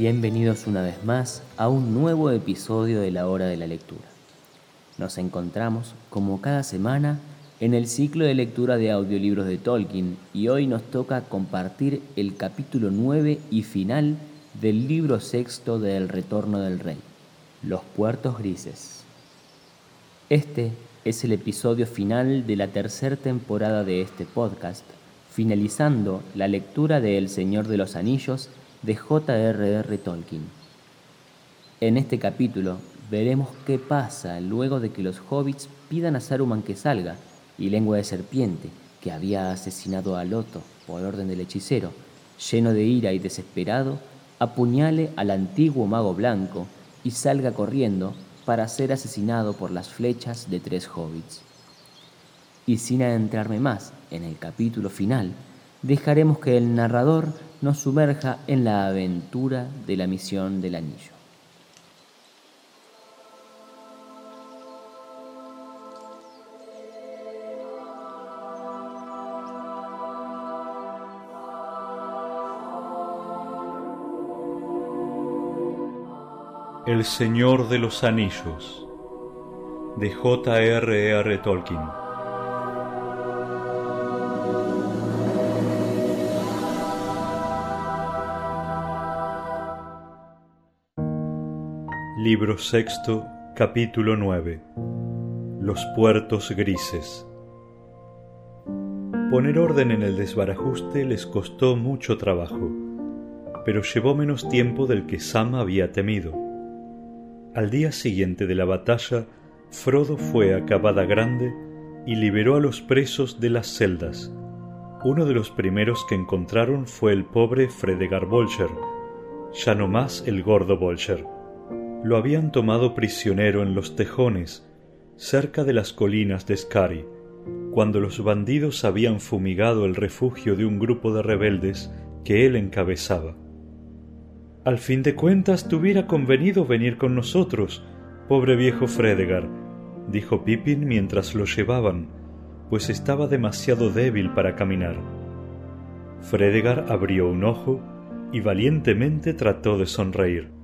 Bienvenidos una vez más a un nuevo episodio de la hora de la lectura. Nos encontramos, como cada semana, en el ciclo de lectura de audiolibros de Tolkien y hoy nos toca compartir el capítulo 9 y final del libro sexto de El Retorno del Rey, Los Puertos Grises. Este es el episodio final de la tercera temporada de este podcast, finalizando la lectura de El Señor de los Anillos de J.R.R. Tolkien. En este capítulo veremos qué pasa luego de que los hobbits pidan a Saruman que salga y Lengua de Serpiente, que había asesinado a Loto por orden del hechicero, lleno de ira y desesperado, apuñale al antiguo mago blanco y salga corriendo para ser asesinado por las flechas de tres hobbits. Y sin adentrarme más en el capítulo final, dejaremos que el narrador nos sumerja en la aventura de la misión del anillo. El Señor de los Anillos de J.R.R. Tolkien Libro sexto, capítulo 9 Los puertos grises Poner orden en el desbarajuste les costó mucho trabajo, pero llevó menos tiempo del que Sam había temido. Al día siguiente de la batalla, Frodo fue a Cabada Grande y liberó a los presos de las celdas. Uno de los primeros que encontraron fue el pobre Fredegar Bolger, ya no más el gordo Bolger lo habían tomado prisionero en los tejones, cerca de las colinas de Skari, cuando los bandidos habían fumigado el refugio de un grupo de rebeldes que él encabezaba. Al fin de cuentas te hubiera convenido venir con nosotros, pobre viejo Fredegar, dijo Pippin mientras lo llevaban, pues estaba demasiado débil para caminar. Fredegar abrió un ojo y valientemente trató de sonreír.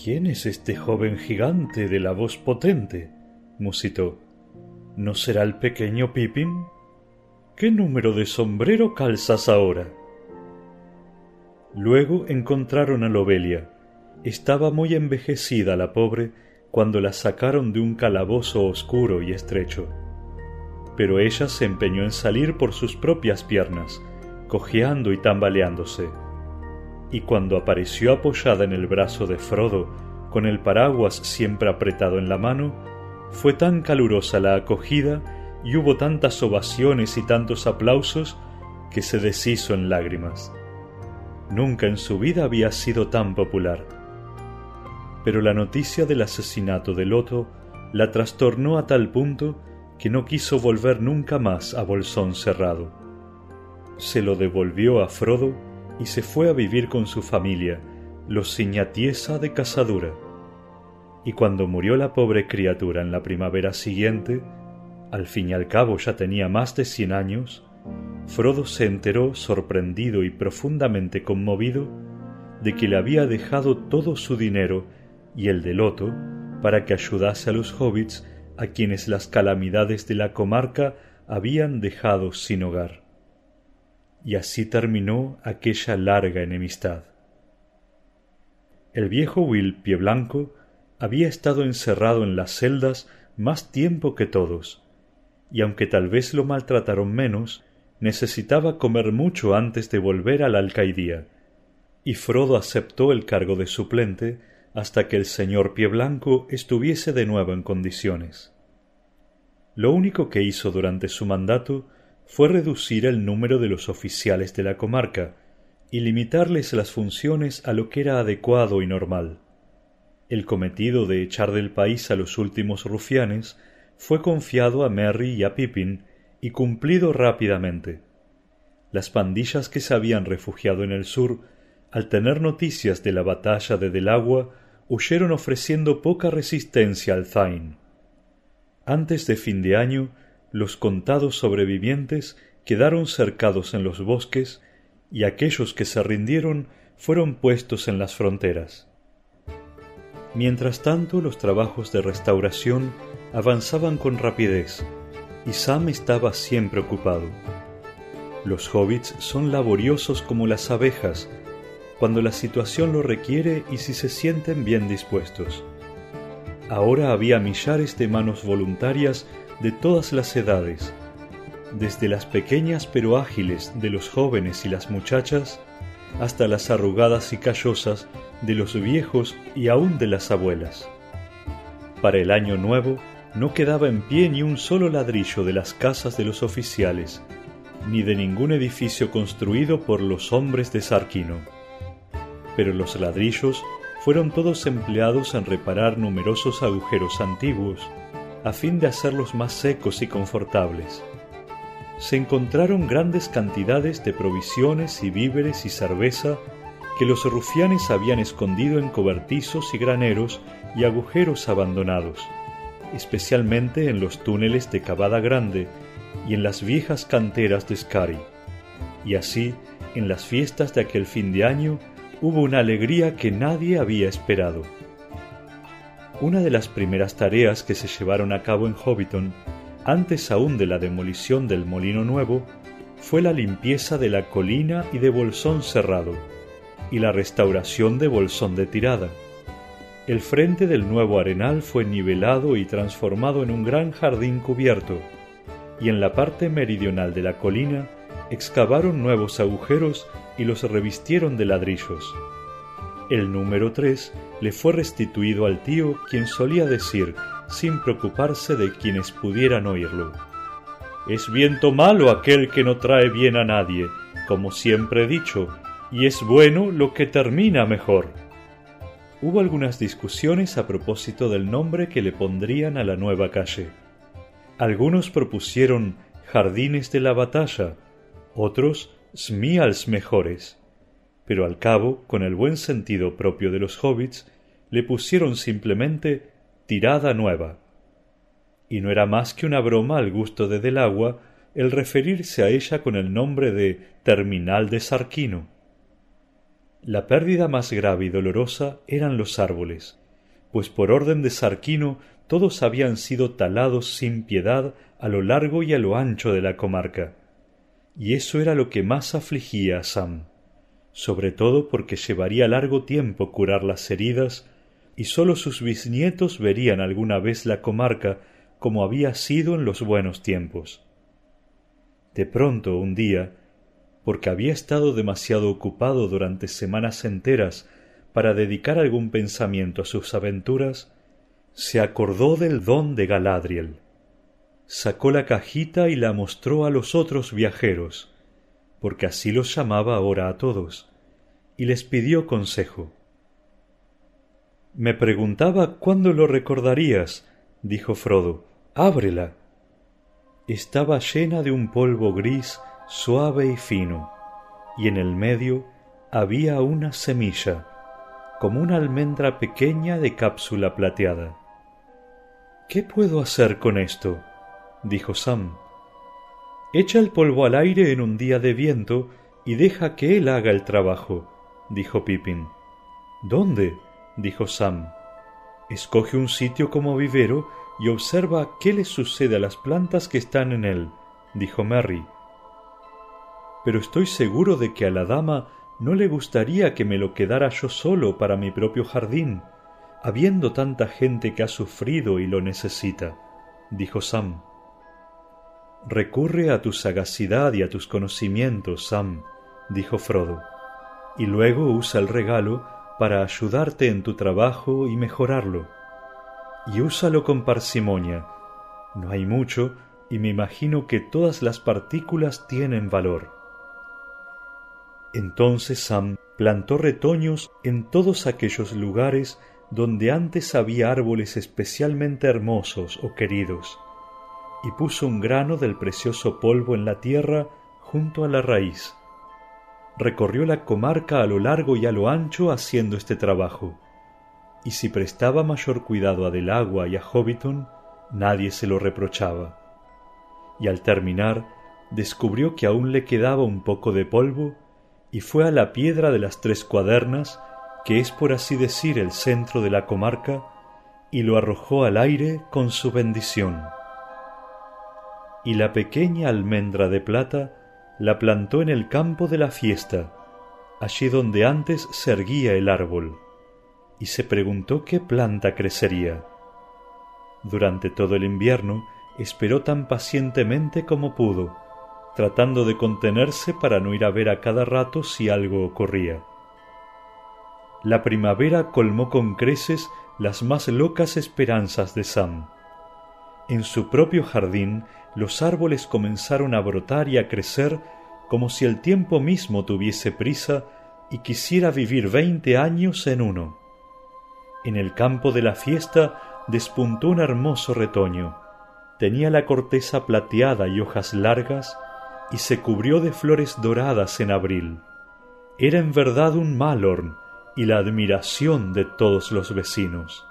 ¿Quién es este joven gigante de la voz potente? musitó. ¿No será el pequeño Pippin? ¿Qué número de sombrero calzas ahora? Luego encontraron a Lobelia. Estaba muy envejecida la pobre cuando la sacaron de un calabozo oscuro y estrecho. Pero ella se empeñó en salir por sus propias piernas, cojeando y tambaleándose y cuando apareció apoyada en el brazo de Frodo, con el paraguas siempre apretado en la mano, fue tan calurosa la acogida y hubo tantas ovaciones y tantos aplausos que se deshizo en lágrimas. Nunca en su vida había sido tan popular. Pero la noticia del asesinato de Loto la trastornó a tal punto que no quiso volver nunca más a Bolsón Cerrado. Se lo devolvió a Frodo y se fue a vivir con su familia, los Ciñatiesa de Casadura. Y cuando murió la pobre criatura en la primavera siguiente, al fin y al cabo ya tenía más de cien años, Frodo se enteró, sorprendido y profundamente conmovido, de que le había dejado todo su dinero y el de Loto para que ayudase a los hobbits a quienes las calamidades de la comarca habían dejado sin hogar y así terminó aquella larga enemistad. El viejo Will Pie Blanco había estado encerrado en las celdas más tiempo que todos, y aunque tal vez lo maltrataron menos, necesitaba comer mucho antes de volver a la alcaidía, y Frodo aceptó el cargo de suplente hasta que el señor Pie Blanco estuviese de nuevo en condiciones. lo único que hizo durante su mandato fue reducir el número de los oficiales de la comarca y limitarles las funciones a lo que era adecuado y normal. El cometido de echar del país a los últimos rufianes fue confiado a Merry y a Pippin y cumplido rápidamente. Las pandillas que se habían refugiado en el sur, al tener noticias de la batalla de Delagua, huyeron ofreciendo poca resistencia al Zain. Antes de fin de año, los contados sobrevivientes quedaron cercados en los bosques y aquellos que se rindieron fueron puestos en las fronteras. Mientras tanto, los trabajos de restauración avanzaban con rapidez y Sam estaba siempre ocupado. Los hobbits son laboriosos como las abejas, cuando la situación lo requiere y si se sienten bien dispuestos. Ahora había millares de manos voluntarias de todas las edades, desde las pequeñas pero ágiles de los jóvenes y las muchachas, hasta las arrugadas y callosas de los viejos y aun de las abuelas. Para el año nuevo no quedaba en pie ni un solo ladrillo de las casas de los oficiales, ni de ningún edificio construido por los hombres de Sarquino. Pero los ladrillos fueron todos empleados en reparar numerosos agujeros antiguos, a fin de hacerlos más secos y confortables. Se encontraron grandes cantidades de provisiones y víveres y cerveza que los rufianes habían escondido en cobertizos y graneros y agujeros abandonados, especialmente en los túneles de Cavada Grande y en las viejas canteras de Scari. Y así, en las fiestas de aquel fin de año, hubo una alegría que nadie había esperado. Una de las primeras tareas que se llevaron a cabo en Hobbiton, antes aún de la demolición del molino nuevo, fue la limpieza de la colina y de Bolsón Cerrado, y la restauración de Bolsón de Tirada. El frente del nuevo arenal fue nivelado y transformado en un gran jardín cubierto, y en la parte meridional de la colina excavaron nuevos agujeros y los revistieron de ladrillos. El número tres le fue restituido al tío quien solía decir, sin preocuparse de quienes pudieran oírlo. Es viento malo aquel que no trae bien a nadie, como siempre he dicho, y es bueno lo que termina mejor. Hubo algunas discusiones a propósito del nombre que le pondrían a la nueva calle. Algunos propusieron Jardines de la Batalla, otros Smials Mejores pero al cabo, con el buen sentido propio de los hobbits, le pusieron simplemente tirada nueva. Y no era más que una broma al gusto de Delagua el referirse a ella con el nombre de terminal de Sarquino. La pérdida más grave y dolorosa eran los árboles, pues por orden de Sarquino todos habían sido talados sin piedad a lo largo y a lo ancho de la comarca, y eso era lo que más afligía a Sam sobre todo porque llevaría largo tiempo curar las heridas y sólo sus bisnietos verían alguna vez la comarca como había sido en los buenos tiempos. De pronto, un día, porque había estado demasiado ocupado durante semanas enteras para dedicar algún pensamiento a sus aventuras, se acordó del don de Galadriel. Sacó la cajita y la mostró a los otros viajeros, porque así los llamaba ahora a todos, y les pidió consejo. Me preguntaba cuándo lo recordarías, dijo Frodo. Ábrela. Estaba llena de un polvo gris suave y fino, y en el medio había una semilla, como una almendra pequeña de cápsula plateada. ¿Qué puedo hacer con esto? dijo Sam. Echa el polvo al aire en un día de viento y deja que él haga el trabajo, dijo Pippin. ¿Dónde? dijo Sam. Escoge un sitio como vivero y observa qué le sucede a las plantas que están en él, dijo Merry. Pero estoy seguro de que a la dama no le gustaría que me lo quedara yo solo para mi propio jardín, habiendo tanta gente que ha sufrido y lo necesita, dijo Sam. Recurre a tu sagacidad y a tus conocimientos, Sam, dijo Frodo, y luego usa el regalo para ayudarte en tu trabajo y mejorarlo. Y úsalo con parsimonia, No hay mucho, y me imagino que todas las partículas tienen valor. Entonces Sam plantó retoños en todos aquellos lugares donde antes había árboles especialmente hermosos o queridos, y puso un grano del precioso polvo en la tierra junto a la raíz. Recorrió la comarca a lo largo y a lo ancho haciendo este trabajo, y si prestaba mayor cuidado a Del Agua y a Hobbiton, nadie se lo reprochaba. Y al terminar, descubrió que aún le quedaba un poco de polvo y fue a la piedra de las tres cuadernas, que es por así decir el centro de la comarca, y lo arrojó al aire con su bendición. Y la pequeña almendra de plata la plantó en el campo de la fiesta, allí donde antes se erguía el árbol, y se preguntó qué planta crecería. Durante todo el invierno esperó tan pacientemente como pudo, tratando de contenerse para no ir a ver a cada rato si algo ocurría. La primavera colmó con creces las más locas esperanzas de Sam. En su propio jardín los árboles comenzaron a brotar y a crecer como si el tiempo mismo tuviese prisa y quisiera vivir veinte años en uno. En el campo de la fiesta despuntó un hermoso retoño. Tenía la corteza plateada y hojas largas, y se cubrió de flores doradas en abril. Era en verdad un Malorn y la admiración de todos los vecinos.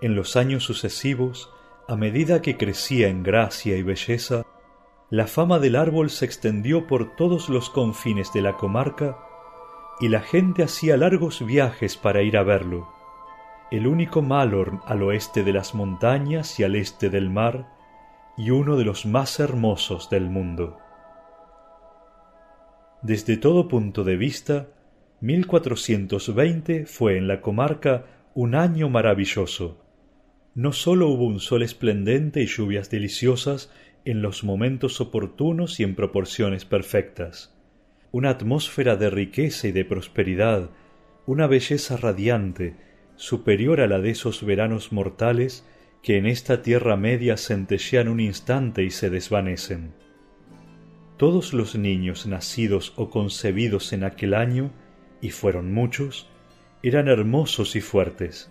En los años sucesivos, a medida que crecía en gracia y belleza, la fama del árbol se extendió por todos los confines de la comarca y la gente hacía largos viajes para ir a verlo. El único Malorn al oeste de las montañas y al este del mar, y uno de los más hermosos del mundo. Desde todo punto de vista, 1420 fue en la comarca un año maravilloso. No sólo hubo un sol esplendente y lluvias deliciosas en los momentos oportunos y en proporciones perfectas, una atmósfera de riqueza y de prosperidad, una belleza radiante, superior a la de esos veranos mortales que en esta tierra media centellean un instante y se desvanecen. Todos los niños nacidos o concebidos en aquel año, y fueron muchos, eran hermosos y fuertes,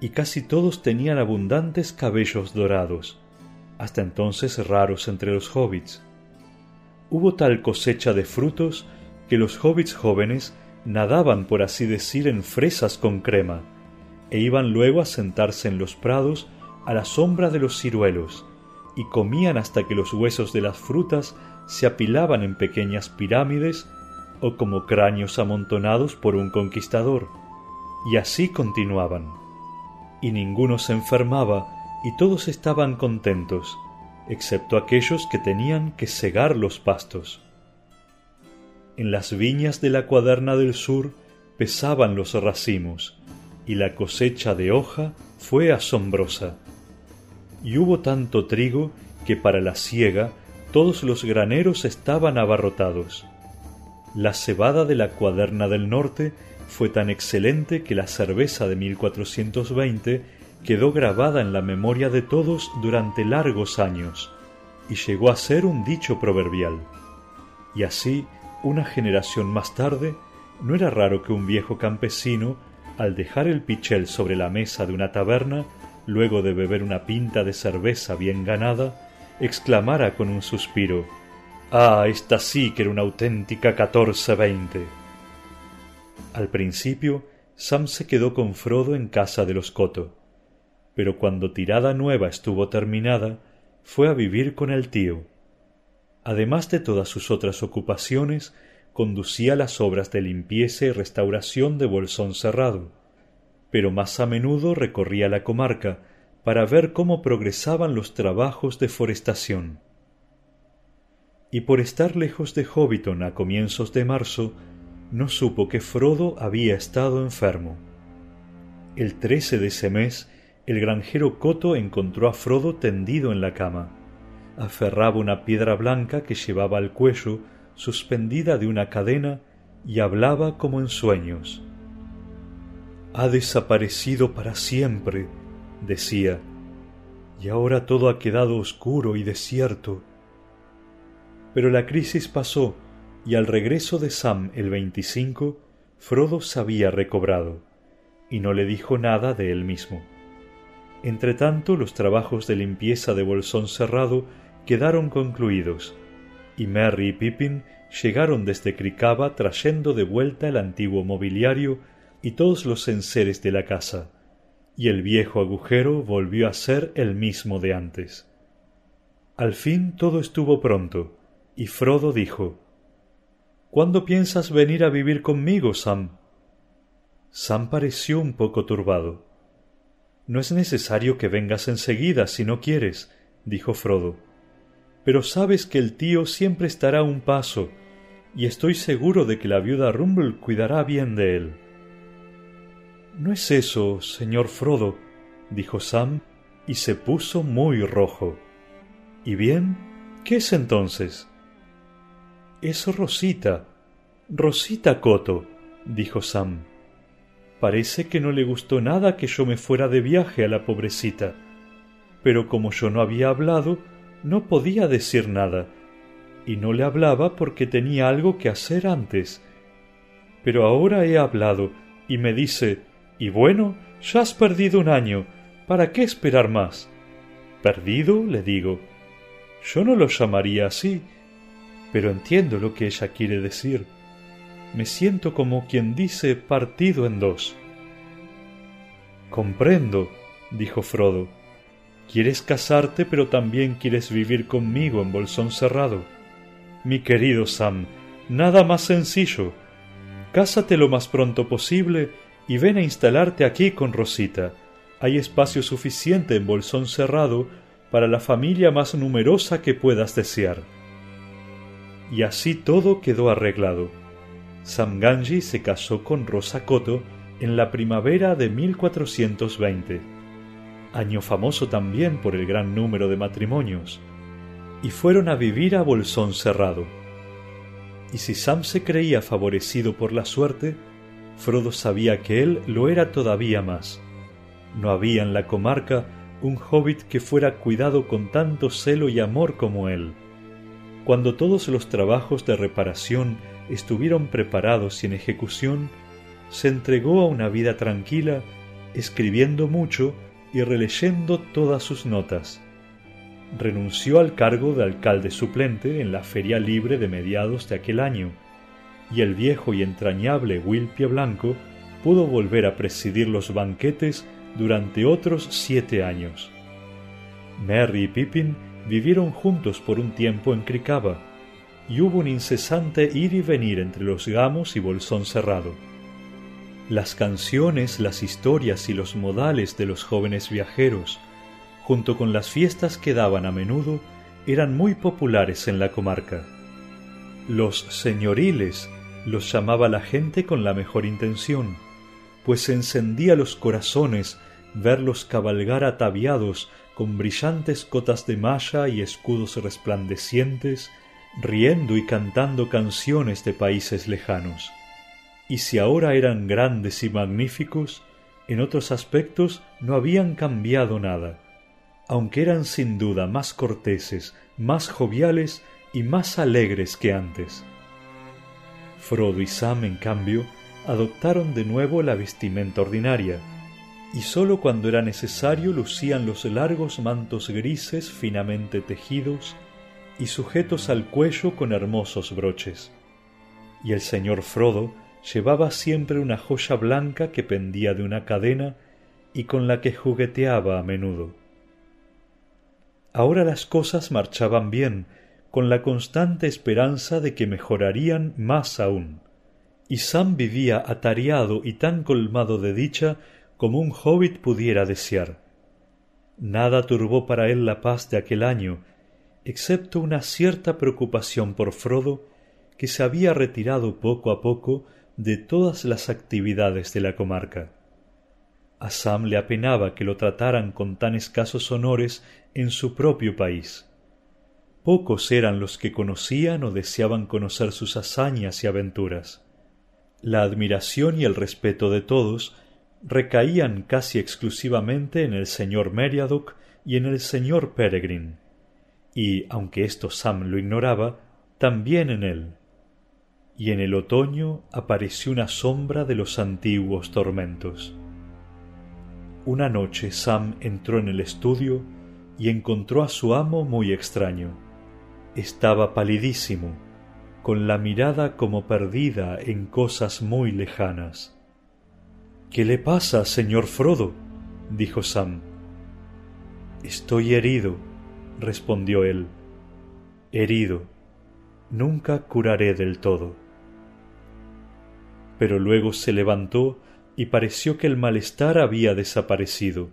y casi todos tenían abundantes cabellos dorados, hasta entonces raros entre los hobbits. Hubo tal cosecha de frutos que los hobbits jóvenes nadaban, por así decir, en fresas con crema, e iban luego a sentarse en los prados a la sombra de los ciruelos, y comían hasta que los huesos de las frutas se apilaban en pequeñas pirámides o como cráneos amontonados por un conquistador, y así continuaban. Y ninguno se enfermaba y todos estaban contentos, excepto aquellos que tenían que segar los pastos. En las viñas de la cuaderna del sur pesaban los racimos, y la cosecha de hoja fue asombrosa. Y hubo tanto trigo que para la siega todos los graneros estaban abarrotados. La cebada de la cuaderna del norte fue tan excelente que la cerveza de 1420 quedó grabada en la memoria de todos durante largos años y llegó a ser un dicho proverbial. Y así, una generación más tarde, no era raro que un viejo campesino, al dejar el pichel sobre la mesa de una taberna, luego de beber una pinta de cerveza bien ganada, exclamara con un suspiro Ah, esta sí que era una auténtica catorce veinte. Al principio, Sam se quedó con Frodo en casa de los Coto, pero cuando Tirada Nueva estuvo terminada, fue a vivir con el tío. Además de todas sus otras ocupaciones, conducía las obras de limpieza y restauración de Bolsón Cerrado, pero más a menudo recorría la comarca para ver cómo progresaban los trabajos de forestación. Y por estar lejos de Hobbiton a comienzos de marzo, no supo que Frodo había estado enfermo. El trece de ese mes, el granjero Coto encontró a Frodo tendido en la cama. Aferraba una piedra blanca que llevaba al cuello, suspendida de una cadena, y hablaba como en sueños. Ha desaparecido para siempre, decía, y ahora todo ha quedado oscuro y desierto. Pero la crisis pasó y al regreso de Sam el 25, Frodo se había recobrado y no le dijo nada de él mismo. Entretanto, los trabajos de limpieza de Bolsón Cerrado quedaron concluidos, y Merry y Pippin llegaron desde Cricaba trayendo de vuelta el antiguo mobiliario y todos los enseres de la casa, y el viejo agujero volvió a ser el mismo de antes. Al fin todo estuvo pronto, y Frodo dijo ¿Cuándo piensas venir a vivir conmigo, Sam? Sam pareció un poco turbado. No es necesario que vengas enseguida si no quieres, dijo Frodo. Pero sabes que el tío siempre estará a un paso, y estoy seguro de que la viuda Rumble cuidará bien de él. No es eso, señor Frodo, dijo Sam, y se puso muy rojo. ¿Y bien? ¿Qué es entonces? Es Rosita. Rosita Coto, dijo Sam. Parece que no le gustó nada que yo me fuera de viaje a la pobrecita. Pero como yo no había hablado, no podía decir nada, y no le hablaba porque tenía algo que hacer antes. Pero ahora he hablado, y me dice Y bueno, ya has perdido un año. ¿Para qué esperar más? ¿Perdido? le digo. Yo no lo llamaría así, pero entiendo lo que ella quiere decir me siento como quien dice partido en dos. Comprendo, dijo Frodo. Quieres casarte, pero también quieres vivir conmigo en Bolsón Cerrado. Mi querido Sam, nada más sencillo. Cásate lo más pronto posible y ven a instalarte aquí con Rosita. Hay espacio suficiente en Bolsón Cerrado para la familia más numerosa que puedas desear. Y así todo quedó arreglado. Sam Ganji se casó con Rosa Koto en la primavera de 1420, año famoso también por el gran número de matrimonios, y fueron a vivir a Bolsón Cerrado. Y si Sam se creía favorecido por la suerte, Frodo sabía que él lo era todavía más. No había en la comarca un hobbit que fuera cuidado con tanto celo y amor como él. Cuando todos los trabajos de reparación estuvieron preparados y en ejecución, se entregó a una vida tranquila, escribiendo mucho y releyendo todas sus notas. Renunció al cargo de alcalde suplente en la feria libre de mediados de aquel año, y el viejo y entrañable Will Blanco pudo volver a presidir los banquetes durante otros siete años. Merry y Pippin vivieron juntos por un tiempo en Cricaba, y hubo un incesante ir y venir entre los gamos y bolsón cerrado. Las canciones, las historias y los modales de los jóvenes viajeros, junto con las fiestas que daban a menudo, eran muy populares en la comarca. Los señoriles los llamaba la gente con la mejor intención, pues encendía los corazones verlos cabalgar ataviados con brillantes cotas de malla y escudos resplandecientes riendo y cantando canciones de países lejanos. Y si ahora eran grandes y magníficos, en otros aspectos no habían cambiado nada, aunque eran sin duda más corteses, más joviales y más alegres que antes. Frodo y Sam, en cambio, adoptaron de nuevo la vestimenta ordinaria, y sólo cuando era necesario lucían los largos mantos grises finamente tejidos y sujetos al cuello con hermosos broches. Y el señor Frodo llevaba siempre una joya blanca que pendía de una cadena y con la que jugueteaba a menudo. Ahora las cosas marchaban bien, con la constante esperanza de que mejorarían más aún, y Sam vivía atareado y tan colmado de dicha como un hobbit pudiera desear. Nada turbó para él la paz de aquel año, excepto una cierta preocupación por Frodo, que se había retirado poco a poco de todas las actividades de la comarca. A Sam le apenaba que lo trataran con tan escasos honores en su propio país. Pocos eran los que conocían o deseaban conocer sus hazañas y aventuras. La admiración y el respeto de todos recaían casi exclusivamente en el señor Meriadoc y en el señor Peregrine, y, aunque esto Sam lo ignoraba, también en él. Y en el otoño apareció una sombra de los antiguos tormentos. Una noche Sam entró en el estudio y encontró a su amo muy extraño. Estaba palidísimo, con la mirada como perdida en cosas muy lejanas. ¿Qué le pasa, señor Frodo? dijo Sam. Estoy herido, respondió él. Herido. Nunca curaré del todo. Pero luego se levantó y pareció que el malestar había desaparecido,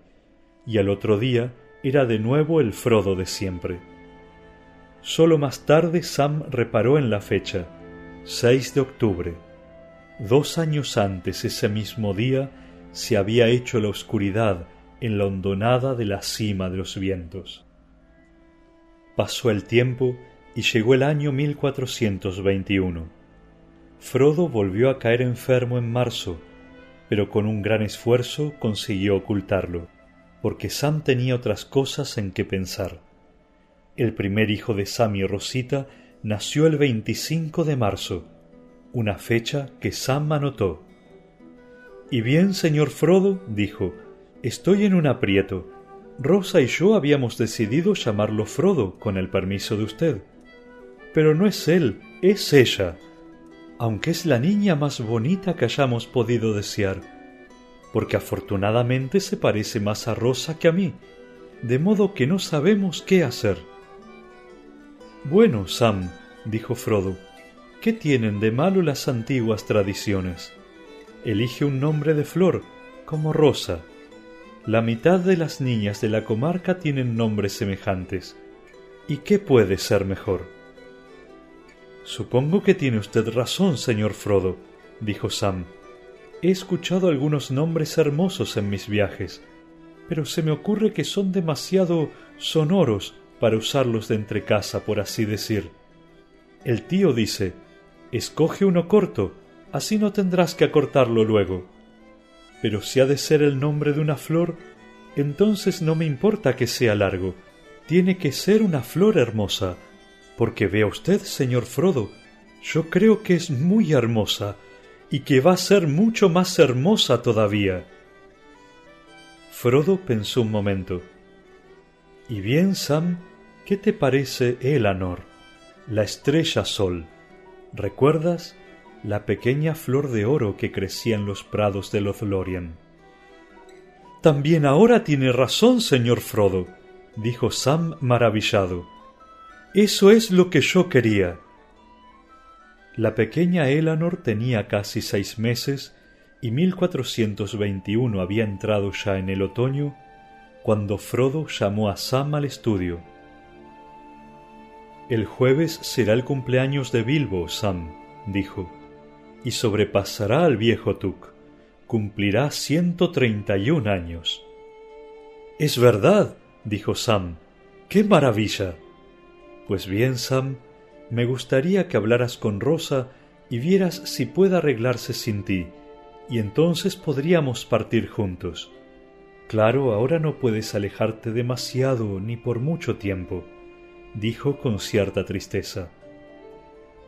y al otro día era de nuevo el Frodo de siempre. Solo más tarde Sam reparó en la fecha, 6 de octubre Dos años antes ese mismo día se había hecho la oscuridad en la hondonada de la cima de los vientos. Pasó el tiempo y llegó el año 1421. Frodo volvió a caer enfermo en marzo, pero con un gran esfuerzo consiguió ocultarlo, porque Sam tenía otras cosas en que pensar. El primer hijo de Sam y Rosita nació el 25 de marzo, una fecha que Sam anotó. Y bien, señor Frodo, dijo, estoy en un aprieto. Rosa y yo habíamos decidido llamarlo Frodo, con el permiso de usted. Pero no es él, es ella, aunque es la niña más bonita que hayamos podido desear, porque afortunadamente se parece más a Rosa que a mí, de modo que no sabemos qué hacer. Bueno, Sam, dijo Frodo, ¿Qué tienen de malo las antiguas tradiciones? Elige un nombre de flor, como Rosa. La mitad de las niñas de la comarca tienen nombres semejantes. ¿Y qué puede ser mejor? Supongo que tiene usted razón, señor Frodo, dijo Sam. He escuchado algunos nombres hermosos en mis viajes, pero se me ocurre que son demasiado sonoros para usarlos de entrecasa, por así decir. El tío dice Escoge uno corto, así no tendrás que acortarlo luego. Pero si ha de ser el nombre de una flor, entonces no me importa que sea largo. Tiene que ser una flor hermosa, porque vea usted, señor Frodo, yo creo que es muy hermosa y que va a ser mucho más hermosa todavía. Frodo pensó un momento. Y bien, Sam, ¿qué te parece Elanor, la estrella sol? ¿Recuerdas la pequeña flor de oro que crecía en los prados de Lothlorien? También ahora tiene razón, señor Frodo, dijo Sam maravillado. Eso es lo que yo quería. La pequeña Elanor tenía casi seis meses y 1421 había entrado ya en el otoño cuando Frodo llamó a Sam al estudio. El jueves será el cumpleaños de Bilbo, Sam, dijo, y sobrepasará al viejo Tuk. Cumplirá ciento treinta y un años. Es verdad, dijo Sam. ¡Qué maravilla! Pues bien, Sam, me gustaría que hablaras con Rosa y vieras si puede arreglarse sin ti, y entonces podríamos partir juntos. Claro, ahora no puedes alejarte demasiado ni por mucho tiempo dijo con cierta tristeza.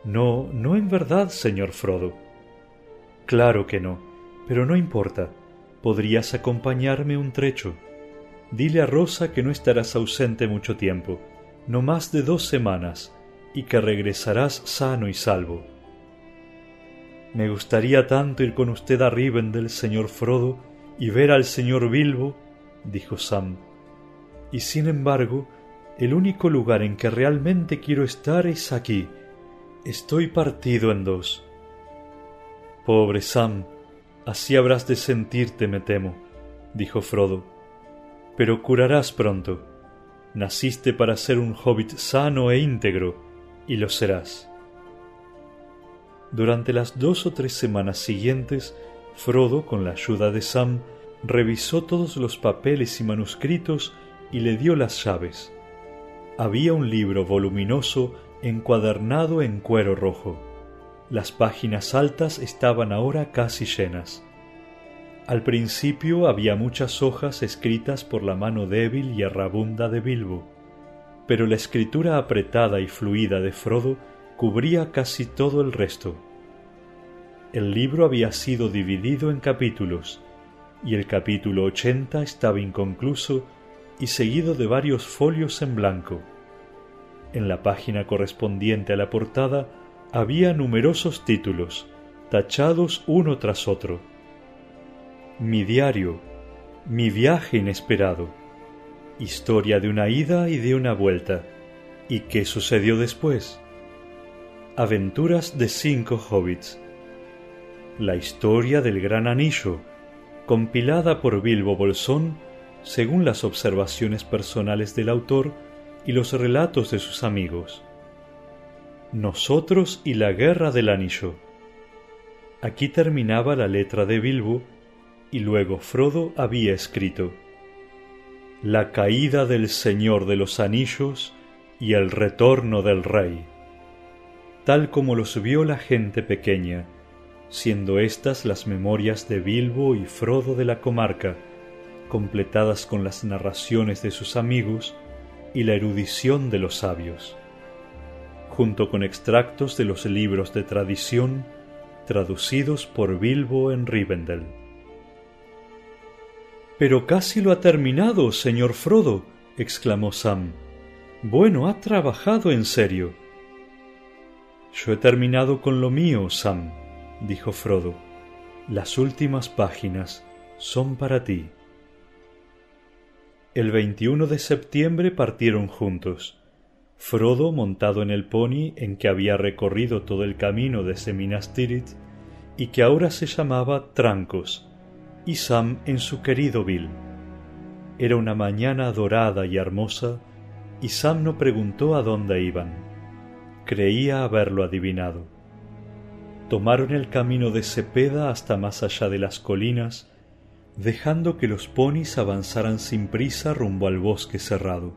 No, no en verdad, señor Frodo. Claro que no, pero no importa. Podrías acompañarme un trecho. Dile a Rosa que no estarás ausente mucho tiempo, no más de dos semanas, y que regresarás sano y salvo. Me gustaría tanto ir con usted a Rivendell, señor Frodo, y ver al señor Bilbo, dijo Sam. Y sin embargo, el único lugar en que realmente quiero estar es aquí. Estoy partido en dos. Pobre Sam, así habrás de sentirte, me temo, dijo Frodo. Pero curarás pronto. Naciste para ser un hobbit sano e íntegro, y lo serás. Durante las dos o tres semanas siguientes, Frodo, con la ayuda de Sam, revisó todos los papeles y manuscritos y le dio las llaves había un libro voluminoso encuadernado en cuero rojo. Las páginas altas estaban ahora casi llenas. Al principio había muchas hojas escritas por la mano débil y errabunda de Bilbo, pero la escritura apretada y fluida de Frodo cubría casi todo el resto. El libro había sido dividido en capítulos, y el capítulo ochenta estaba inconcluso y seguido de varios folios en blanco. En la página correspondiente a la portada había numerosos títulos, tachados uno tras otro mi diario, mi viaje inesperado, historia de una ida y de una vuelta. ¿Y qué sucedió después? Aventuras de cinco hobbits. La historia del gran anillo, compilada por Bilbo Bolsón según las observaciones personales del autor y los relatos de sus amigos. Nosotros y la guerra del anillo. Aquí terminaba la letra de Bilbo y luego Frodo había escrito La caída del Señor de los Anillos y el retorno del Rey, tal como los vio la gente pequeña, siendo estas las memorias de Bilbo y Frodo de la comarca, completadas con las narraciones de sus amigos y la erudición de los sabios, junto con extractos de los libros de tradición traducidos por Bilbo en Rivendell. Pero casi lo ha terminado, señor Frodo, exclamó Sam. Bueno, ha trabajado en serio. Yo he terminado con lo mío, Sam, dijo Frodo. Las últimas páginas son para ti. El 21 de septiembre partieron juntos. Frodo montado en el pony en que había recorrido todo el camino de Minas y que ahora se llamaba Trancos, y Sam en su querido Bill. Era una mañana dorada y hermosa, y Sam no preguntó a dónde iban. Creía haberlo adivinado. Tomaron el camino de Cepeda hasta más allá de las colinas, dejando que los ponis avanzaran sin prisa rumbo al bosque cerrado.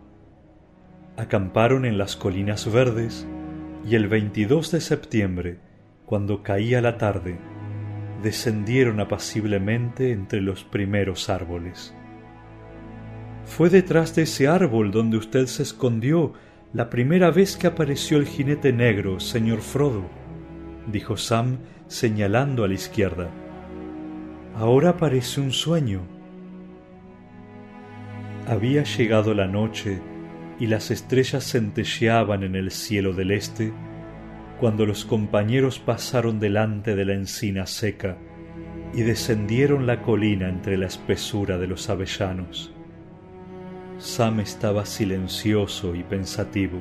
Acamparon en las colinas verdes y el 22 de septiembre, cuando caía la tarde, descendieron apaciblemente entre los primeros árboles. Fue detrás de ese árbol donde usted se escondió la primera vez que apareció el jinete negro, señor Frodo, dijo Sam señalando a la izquierda. Ahora parece un sueño. Había llegado la noche y las estrellas centelleaban en el cielo del este cuando los compañeros pasaron delante de la encina seca y descendieron la colina entre la espesura de los avellanos. Sam estaba silencioso y pensativo.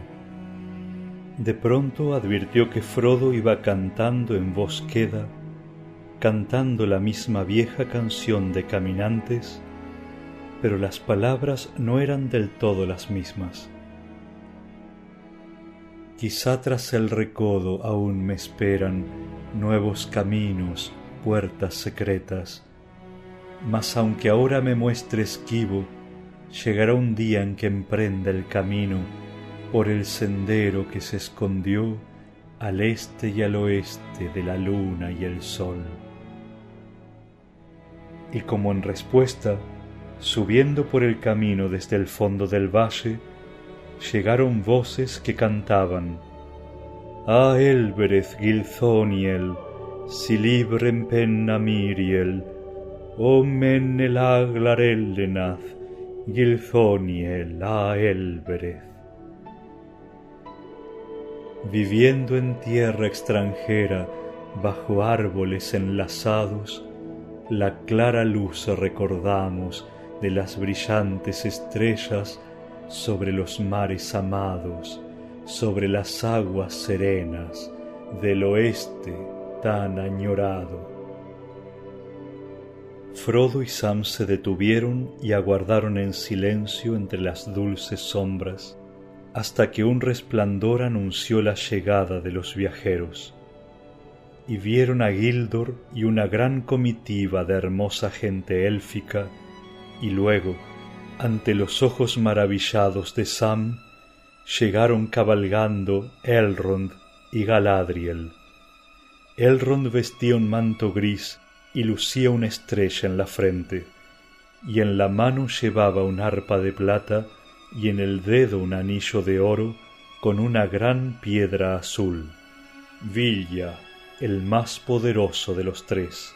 De pronto advirtió que Frodo iba cantando en voz queda, cantando la misma vieja canción de caminantes, pero las palabras no eran del todo las mismas. Quizá tras el recodo aún me esperan nuevos caminos, puertas secretas, mas aunque ahora me muestre esquivo, llegará un día en que emprenda el camino por el sendero que se escondió al este y al oeste de la luna y el sol. Y como en respuesta, subiendo por el camino desde el fondo del valle, llegaron voces que cantaban A Elbereth Gilthoniel, si librem penna Miriel, o el aglarellenath, Gilthoniel a Elbereth. Viviendo en tierra extranjera, bajo árboles enlazados, la clara luz recordamos de las brillantes estrellas sobre los mares amados, sobre las aguas serenas del oeste tan añorado. Frodo y Sam se detuvieron y aguardaron en silencio entre las dulces sombras hasta que un resplandor anunció la llegada de los viajeros. Y vieron a Gildor y una gran comitiva de hermosa gente élfica, y luego ante los ojos maravillados de Sam, llegaron cabalgando Elrond y Galadriel. Elrond vestía un manto gris y lucía una estrella en la frente, y en la mano llevaba un arpa de plata y en el dedo un anillo de oro con una gran piedra azul. Villa, el más poderoso de los tres.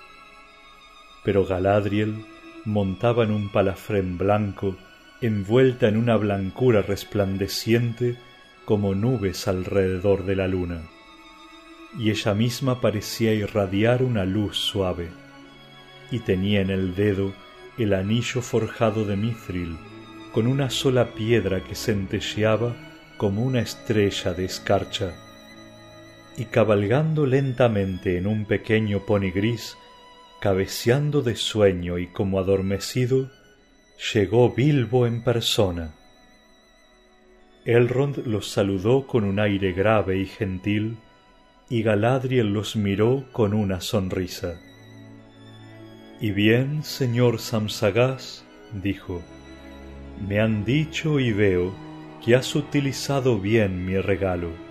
Pero Galadriel montaba en un palafrén blanco, envuelta en una blancura resplandeciente como nubes alrededor de la luna, y ella misma parecía irradiar una luz suave, y tenía en el dedo el anillo forjado de mithril, con una sola piedra que centelleaba como una estrella de escarcha, y cabalgando lentamente en un pequeño pony gris, cabeceando de sueño y como adormecido, llegó Bilbo en persona. Elrond los saludó con un aire grave y gentil, y Galadriel los miró con una sonrisa. Y bien, señor Samsagás, dijo, me han dicho y veo que has utilizado bien mi regalo.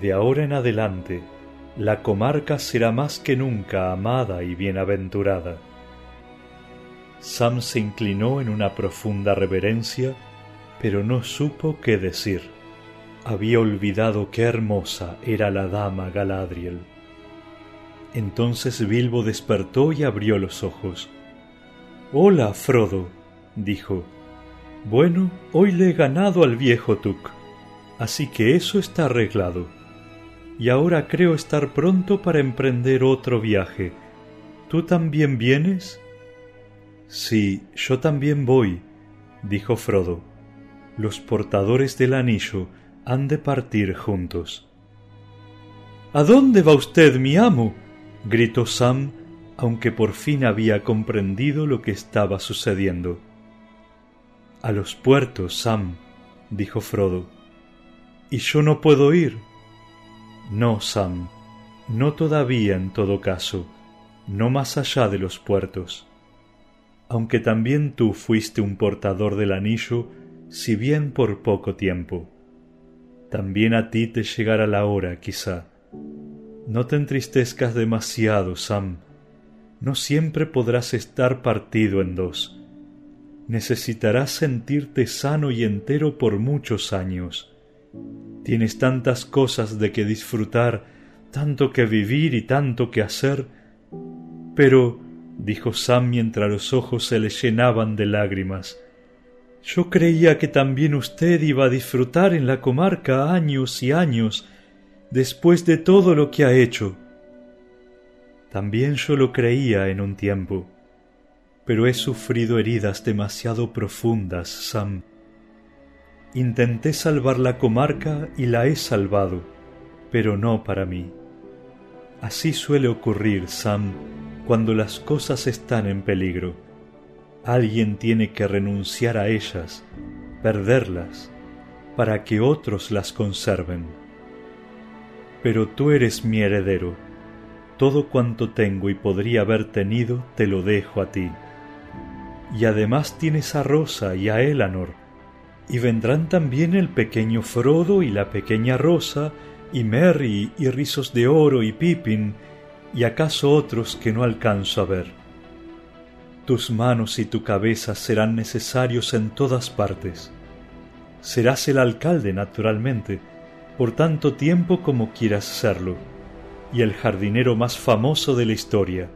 De ahora en adelante, la comarca será más que nunca amada y bienaventurada. Sam se inclinó en una profunda reverencia, pero no supo qué decir. Había olvidado qué hermosa era la dama Galadriel. Entonces Bilbo despertó y abrió los ojos. Hola, Frodo, dijo. Bueno, hoy le he ganado al viejo Tuk, así que eso está arreglado. Y ahora creo estar pronto para emprender otro viaje. ¿Tú también vienes? Sí, yo también voy, dijo Frodo. Los portadores del anillo han de partir juntos. ¿A dónde va usted, mi amo? gritó Sam, aunque por fin había comprendido lo que estaba sucediendo. A los puertos, Sam, dijo Frodo. ¿Y yo no puedo ir? No, Sam, no todavía en todo caso, no más allá de los puertos. Aunque también tú fuiste un portador del anillo, si bien por poco tiempo. También a ti te llegará la hora, quizá. No te entristezcas demasiado, Sam. No siempre podrás estar partido en dos necesitarás sentirte sano y entero por muchos años. Tienes tantas cosas de que disfrutar, tanto que vivir y tanto que hacer. Pero, dijo Sam mientras los ojos se le llenaban de lágrimas, yo creía que también usted iba a disfrutar en la comarca años y años, después de todo lo que ha hecho. También yo lo creía en un tiempo pero he sufrido heridas demasiado profundas, Sam. Intenté salvar la comarca y la he salvado, pero no para mí. Así suele ocurrir, Sam, cuando las cosas están en peligro. Alguien tiene que renunciar a ellas, perderlas, para que otros las conserven. Pero tú eres mi heredero. Todo cuanto tengo y podría haber tenido, te lo dejo a ti y además tienes a Rosa y a Elanor, y vendrán también el pequeño Frodo y la pequeña Rosa, y Merry y Rizos de Oro y Pippin, y acaso otros que no alcanzo a ver. Tus manos y tu cabeza serán necesarios en todas partes. Serás el alcalde, naturalmente, por tanto tiempo como quieras serlo, y el jardinero más famoso de la historia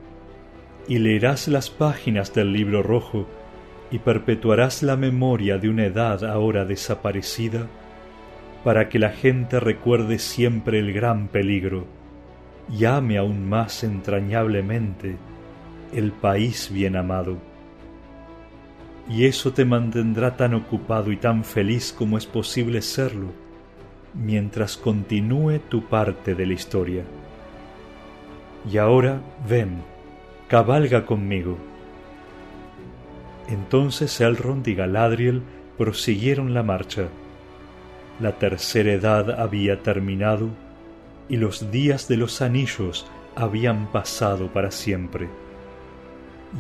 y leerás las páginas del libro rojo y perpetuarás la memoria de una edad ahora desaparecida para que la gente recuerde siempre el gran peligro y ame aún más entrañablemente el país bien amado. Y eso te mantendrá tan ocupado y tan feliz como es posible serlo mientras continúe tu parte de la historia. Y ahora ven, cabalga conmigo. Entonces Elrond y Galadriel prosiguieron la marcha. La tercera edad había terminado y los días de los anillos habían pasado para siempre.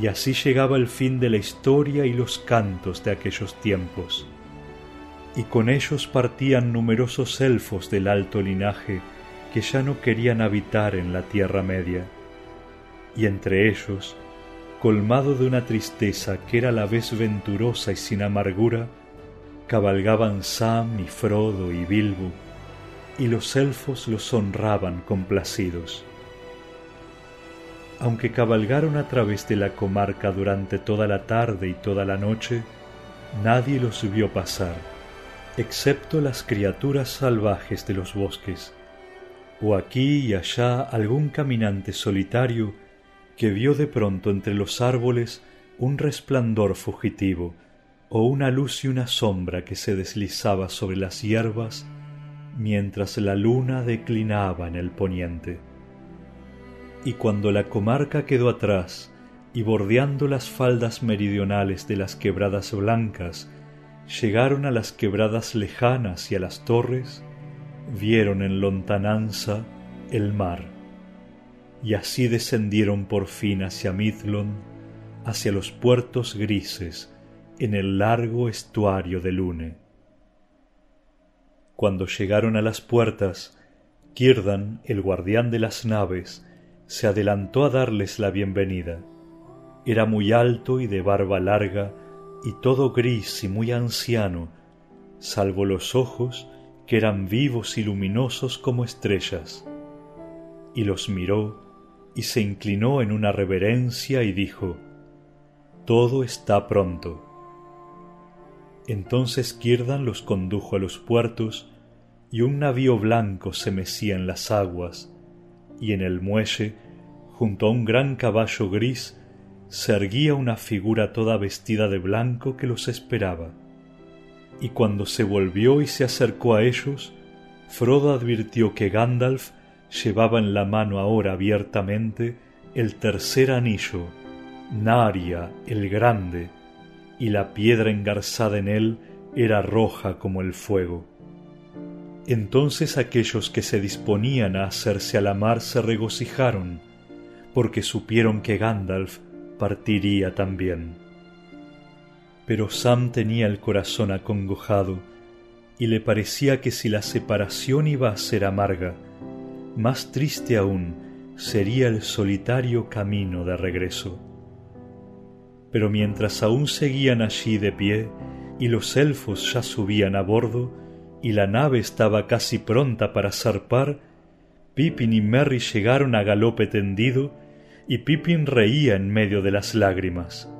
Y así llegaba el fin de la historia y los cantos de aquellos tiempos. Y con ellos partían numerosos elfos del alto linaje que ya no querían habitar en la Tierra Media y entre ellos, colmado de una tristeza que era a la vez venturosa y sin amargura, cabalgaban Sam y Frodo y Bilbo, y los elfos los honraban complacidos. Aunque cabalgaron a través de la comarca durante toda la tarde y toda la noche, nadie los vio pasar, excepto las criaturas salvajes de los bosques, o aquí y allá algún caminante solitario que vio de pronto entre los árboles un resplandor fugitivo, o una luz y una sombra que se deslizaba sobre las hierbas mientras la luna declinaba en el poniente. Y cuando la comarca quedó atrás, y bordeando las faldas meridionales de las quebradas blancas, llegaron a las quebradas lejanas y a las torres, vieron en lontananza el mar, y así descendieron por fin hacia Midlon, hacia los puertos grises, en el largo estuario de Lune. Cuando llegaron a las puertas, Kierdan, el guardián de las naves, se adelantó a darles la bienvenida. Era muy alto y de barba larga, y todo gris y muy anciano, salvo los ojos que eran vivos y luminosos como estrellas. Y los miró, y se inclinó en una reverencia y dijo, Todo está pronto. Entonces Kierdan los condujo a los puertos, y un navío blanco se mecía en las aguas, y en el muelle, junto a un gran caballo gris, se erguía una figura toda vestida de blanco que los esperaba. Y cuando se volvió y se acercó a ellos, Frodo advirtió que Gandalf llevaba en la mano ahora abiertamente el tercer anillo, Naria el Grande, y la piedra engarzada en él era roja como el fuego. Entonces aquellos que se disponían a hacerse a la mar se regocijaron, porque supieron que Gandalf partiría también. Pero Sam tenía el corazón acongojado, y le parecía que si la separación iba a ser amarga, más triste aún sería el solitario camino de regreso. Pero mientras aún seguían allí de pie, y los elfos ya subían a bordo, y la nave estaba casi pronta para zarpar, Pippin y Merry llegaron a galope tendido, y Pippin reía en medio de las lágrimas.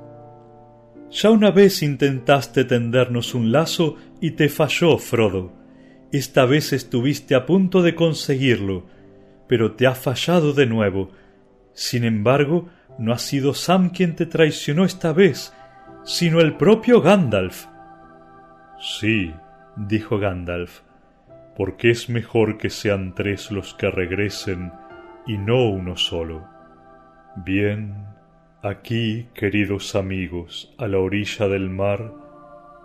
Ya una vez intentaste tendernos un lazo y te falló, Frodo. Esta vez estuviste a punto de conseguirlo, pero te ha fallado de nuevo. Sin embargo, no ha sido Sam quien te traicionó esta vez, sino el propio Gandalf. Sí, dijo Gandalf, porque es mejor que sean tres los que regresen y no uno solo. Bien, aquí, queridos amigos, a la orilla del mar,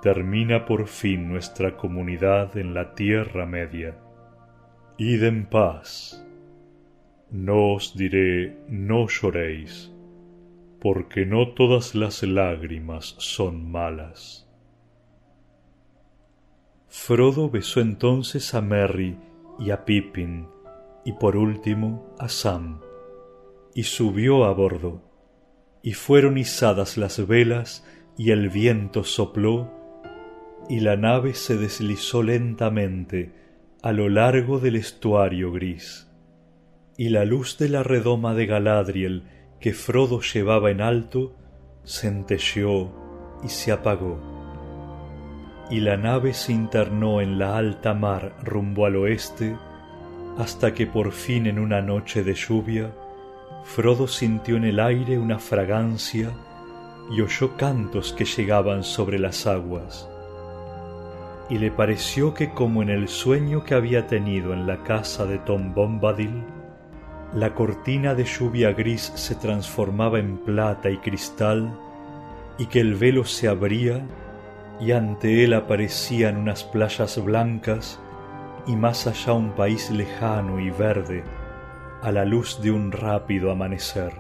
termina por fin nuestra comunidad en la Tierra Media. Id en paz. No os diré no lloréis porque no todas las lágrimas son malas. Frodo besó entonces a Merry y a Pippin, y por último a Sam, y subió a bordo, y fueron izadas las velas, y el viento sopló, y la nave se deslizó lentamente a lo largo del estuario gris, y la luz de la redoma de Galadriel que Frodo llevaba en alto centelleó y se apagó, y la nave se internó en la alta mar rumbo al oeste, hasta que por fin en una noche de lluvia Frodo sintió en el aire una fragancia y oyó cantos que llegaban sobre las aguas. Y le pareció que como en el sueño que había tenido en la casa de Tom Bombadil, la cortina de lluvia gris se transformaba en plata y cristal, y que el velo se abría, y ante él aparecían unas playas blancas, y más allá un país lejano y verde, a la luz de un rápido amanecer.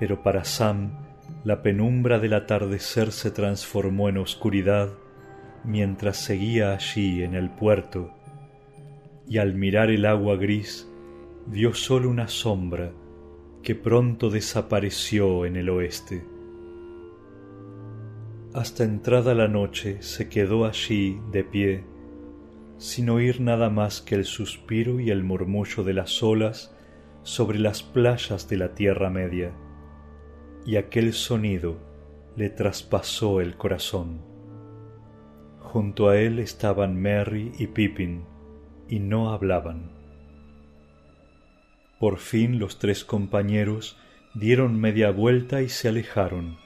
Pero para Sam, la penumbra del atardecer se transformó en oscuridad mientras seguía allí en el puerto, y al mirar el agua gris vio solo una sombra que pronto desapareció en el oeste. Hasta entrada la noche se quedó allí de pie, sin oír nada más que el suspiro y el murmullo de las olas sobre las playas de la Tierra Media, y aquel sonido le traspasó el corazón. Junto a él estaban Merry y Pippin, y no hablaban. Por fin los tres compañeros dieron media vuelta y se alejaron,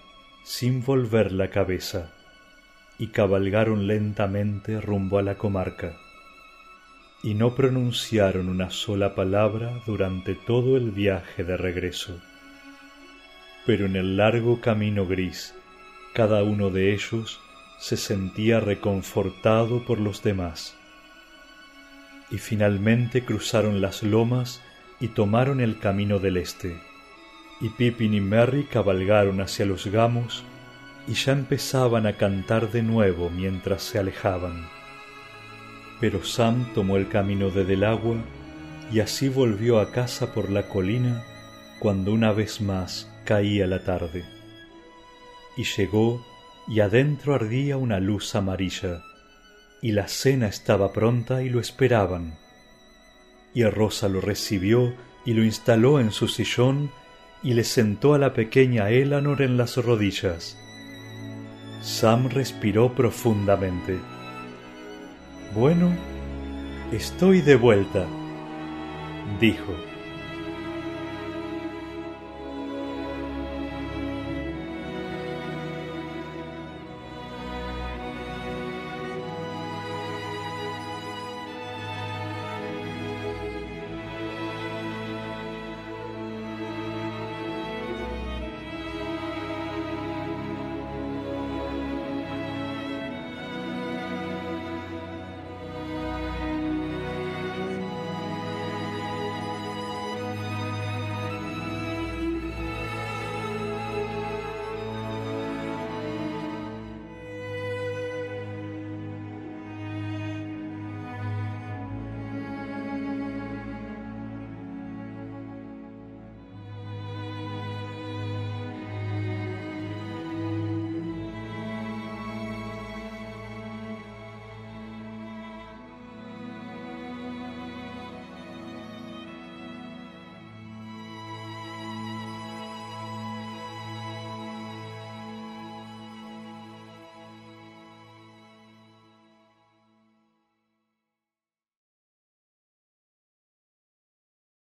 sin volver la cabeza, y cabalgaron lentamente rumbo a la comarca, y no pronunciaron una sola palabra durante todo el viaje de regreso. Pero en el largo camino gris, cada uno de ellos se sentía reconfortado por los demás. Y finalmente cruzaron las lomas y tomaron el camino del este. Y Pippin y Merry cabalgaron hacia los gamos y ya empezaban a cantar de nuevo mientras se alejaban. Pero Sam tomó el camino de Delagua y así volvió a casa por la colina cuando una vez más caía la tarde. Y llegó y adentro ardía una luz amarilla, y la cena estaba pronta y lo esperaban y Rosa lo recibió y lo instaló en su sillón y le sentó a la pequeña Eleanor en las rodillas. Sam respiró profundamente. Bueno, estoy de vuelta, dijo.